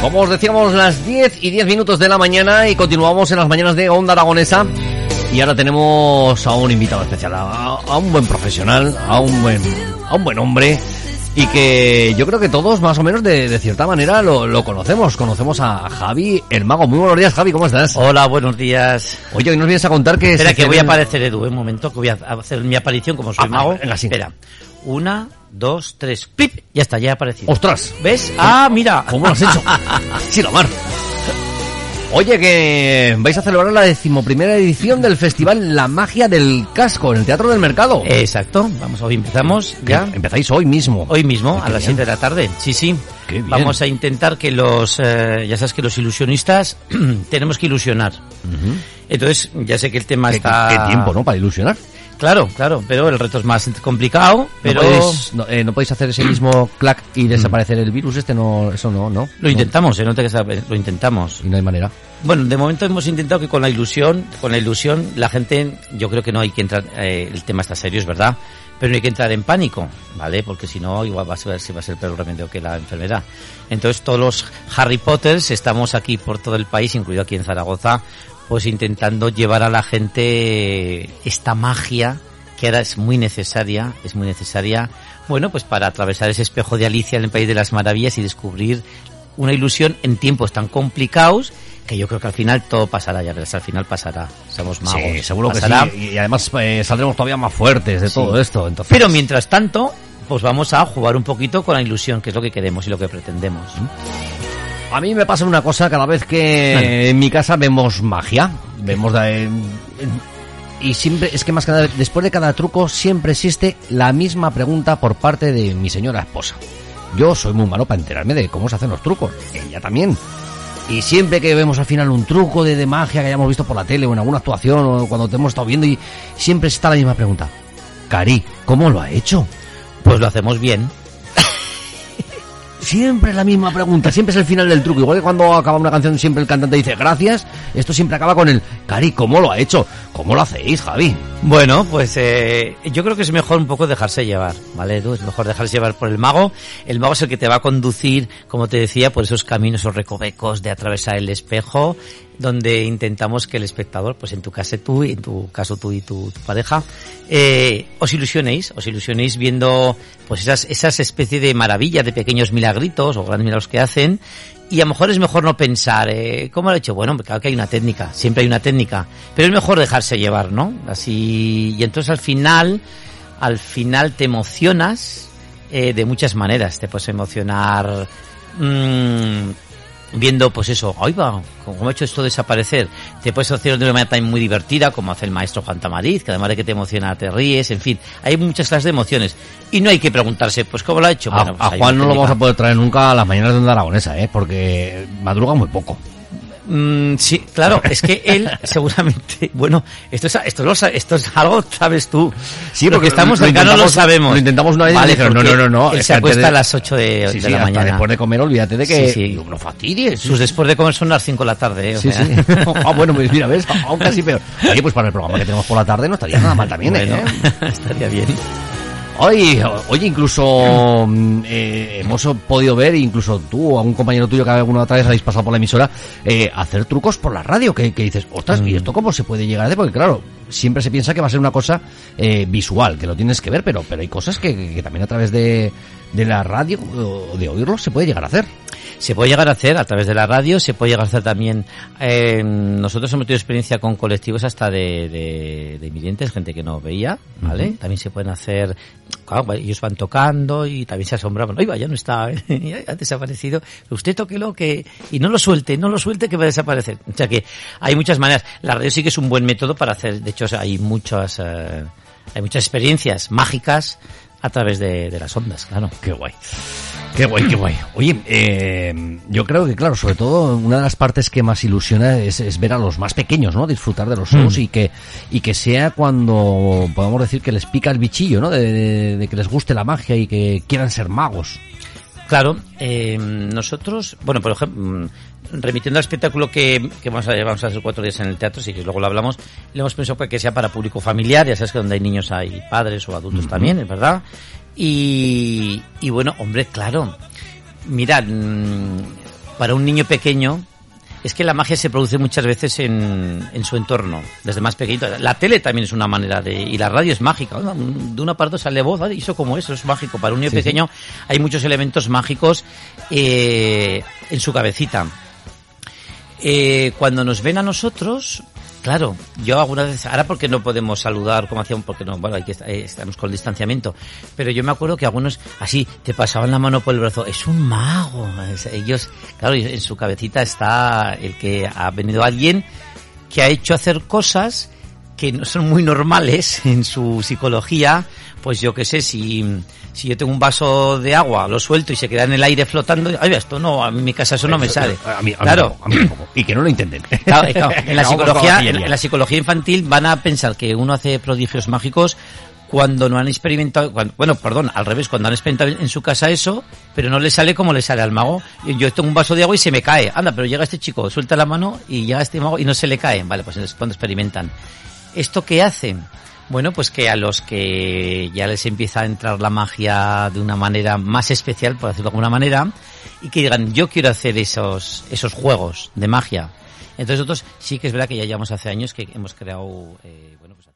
Como os decíamos, las 10 y 10 minutos de la mañana y continuamos en las mañanas de Onda Aragonesa. Y ahora tenemos a un invitado especial, a, un buen profesional, a un buen, a un buen hombre y que yo creo que todos más o menos de, de cierta manera lo, lo, conocemos. Conocemos a Javi el Mago. Muy buenos días, Javi, ¿cómo estás? Hola, buenos días. Oye, hoy nos vienes a contar que... Espera, que voy a aparecer, Edu, un momento, que voy a hacer mi aparición como soy Ah, mago. venga, sí. Espera. Una, dos, tres, ¡pip! Ya está, ya ha aparecido. ¡Ostras! ¿Ves? Ah, mira. ¿Cómo lo has hecho? sí, la mar. Oye, que vais a celebrar la decimoprimera edición del festival La Magia del Casco en el Teatro del Mercado. Exacto. Vamos, hoy empezamos ya. Em- Empezáis hoy mismo. Hoy mismo, a las bien. 7 de la tarde. Sí, sí. Qué bien. Vamos a intentar que los, eh, ya sabes que los ilusionistas tenemos que ilusionar. Entonces, ya sé que el tema ¿Qué, está... qué tiempo, ¿no? Para ilusionar. Claro, claro, pero el reto es más complicado, pero ¿No, podéis, no, eh, no podéis hacer ese mismo clac y desaparecer el virus este, no, eso no, ¿no? lo intentamos, ¿eh? No te creas, lo intentamos. Y no hay manera. Bueno, de momento hemos intentado que con la ilusión, con la ilusión, la gente, yo creo que no hay que entrar, eh, el tema está serio, es verdad, pero no hay que entrar en pánico, ¿vale? Porque si no, igual va a ser, si va a ser peor remedio que la enfermedad. Entonces, todos los Harry Potters estamos aquí por todo el país, incluido aquí en Zaragoza, pues intentando llevar a la gente esta magia que ahora es muy necesaria, es muy necesaria, bueno, pues para atravesar ese espejo de Alicia en el País de las Maravillas y descubrir una ilusión en tiempos tan complicados que yo creo que al final todo pasará, ya verás, al final pasará. Somos magos. Sí, seguro Pasará. que sí. Y además eh, saldremos todavía más fuertes de Sí. todo esto. Entonces, Pero mientras tanto, pues vamos a jugar un poquito con la ilusión, que es lo que queremos y lo que pretendemos. A mí me pasa una cosa cada vez que en mi casa vemos magia. Vemos de- y siempre, es que más que nada, después de cada truco siempre existe la misma pregunta por parte de mi señora esposa. Yo soy muy malo para enterarme de cómo se hacen los trucos. Ella también. Y siempre que vemos al final un truco de, de magia que hayamos visto por la tele o en alguna actuación o cuando te hemos estado viendo y siempre está la misma pregunta. Cari, ¿cómo lo ha hecho? Pues lo hacemos bien. Siempre es la misma pregunta, siempre es el final del truco. Igual que cuando acaba una canción siempre el cantante dice gracias, esto siempre acaba con el Cari, ¿cómo lo ha hecho? ¿Cómo lo hacéis, Javi? Bueno, pues eh, yo creo que es mejor un poco dejarse llevar, ¿vale? Es mejor dejarse llevar por el mago. El mago es el que te va a conducir, como te decía, por esos caminos, esos recovecos de atravesar el espejo, donde intentamos que el espectador, pues en tu caso tú, en tu caso tú y tu, pareja, eh, os ilusionéis, os ilusionéis viendo pues esas, esas especies de maravillas, de pequeños milagritos o grandes milagros que hacen, y a lo mejor es mejor no pensar, eh, ¿cómo lo he hecho? Bueno, claro que hay una técnica, siempre hay una técnica, pero es mejor dejarse llevar, ¿no? Así, y entonces al final, al final te emocionas eh, de muchas maneras. Te puedes emocionar mm, viendo, pues eso, ahí va, cómo ha hecho esto desaparecer. Te puedes emocionar de una manera también muy divertida, como hace el maestro Juan Tamariz, que además de que te emociona, te ríes, en fin, hay muchas clases de emociones. Y no hay que preguntarse, pues, ¿cómo lo ha hecho? A, Bueno, pues a Juan no lo vamos a poder traer nunca a las mañanas de Onda Aragonesa, ¿eh? Porque madruga muy poco. Mm, sí, claro, es que él seguramente, bueno, esto es, esto, lo esto es algo, sabes tú. Sí, Lo porque que estamos lo cercanos lo sabemos. lo intentamos una vez y Vale, dijeron, no, no, no, no, Él se acuesta de- a las 8 de, Sí, de sí, la mañana. después de comer, olvídate de que... Sí, no fastidies. Sus después de comer son las 5 de la tarde, ¿eh? O sea, ah, bueno, pues mira, ¿ves? Aún casi peor. Oye, pues para el programa que tenemos por la tarde no estaría nada mal también, bueno, ¿eh? estaría bien. Oye, oye, incluso mm, eh, hemos podido ver, incluso tú o algún compañero tuyo que alguna otra vez habéis pasado por la emisora, eh, hacer trucos por la radio, que, que dices, ostras, Mm. ¿y esto cómo se puede llegar a hacer? Porque claro, siempre se piensa que va a ser una cosa eh, visual, que lo tienes que ver, pero, pero hay cosas que, que también a través de, de la radio o de oírlo se puede llegar a hacer. Se puede llegar a hacer a través de la radio, se puede llegar a hacer también. eh, nosotros hemos tenido experiencia con colectivos hasta de, de, de invidentes, gente que no veía, ¿vale? También se pueden hacer. Claro, ellos van tocando y también se asombraban. Oiga, ya no está, ¿eh? ha desaparecido. Usted toquelo que. Y no lo suelte, no lo suelte que va a desaparecer. O sea que hay muchas maneras. La radio sí que es un buen método para hacer. De hay muchas. eh, hay muchas experiencias mágicas a través de, de las ondas, claro. Qué guay. Qué guay, qué guay. Oye, eh, yo creo que, claro, sobre todo una de las partes que más ilusiona es, es ver a los más pequeños, ¿no? Disfrutar de los shows Mm. y que y que sea cuando podamos decir que les pica el bichillo, ¿no? De, de- de que les guste la magia y que quieran ser magos. Claro, eh, nosotros, bueno, por ejemplo, mm, remitiendo al espectáculo que, que vamos, a, vamos a hacer cuatro días en el teatro, sí que luego lo hablamos, le hemos pensado que sea para público familiar, ya sabes que donde hay niños hay padres o adultos también, es verdad. Y, y bueno, hombre, claro, mirad, mm, para un niño pequeño, es que la magia se produce muchas veces en, en su entorno, desde más pequeñito. La tele también es una manera de... Y la radio es mágica. De un aparato sale voz, eso como eso, es mágico. Para un niño Sí, sí. pequeño hay muchos elementos mágicos eh, en su cabecita. Eh, cuando nos ven a nosotros, claro, yo alguna vez, ahora porque no podemos saludar como hacíamos, porque no, bueno, hay que, eh, estamos con el distanciamiento, pero yo me acuerdo que algunos así te pasaban la mano por el brazo, es un mago, ellos, claro, en su cabecita está el que ha venido alguien que ha hecho hacer cosas que no son muy normales en su psicología, pues yo qué sé, si, si yo tengo un vaso de agua, lo suelto y se queda en el aire flotando, ay, esto no, a mi casa eso no me sale. A mí, a mí claro, a mí tampoco. Y que no lo intenten. Claro, eh, claro, en la psicología, en la psicología infantil van a pensar que uno hace prodigios mágicos cuando no han experimentado, cuando- bueno, perdón, al revés, cuando han experimentado en su casa eso, pero no le sale como le sale al mago. Yo- Yo tengo un vaso de agua y se me cae. Anda, pero llega este chico, suelta la mano y llega este mago y no se le cae. Vale, pues es cuando experimentan. ¿Esto qué hacen? Bueno, pues que a los que ya les empieza a entrar la magia de una manera más especial, por decirlo de alguna manera, y que digan, yo quiero hacer esos, esos juegos de magia. Entonces nosotros sí que es verdad que ya llevamos hace años que hemos creado, eh, bueno, pues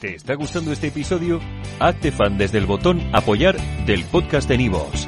¿Te está gustando este episodio? Hazte fan desde el botón Apoyar del podcast de Nivos.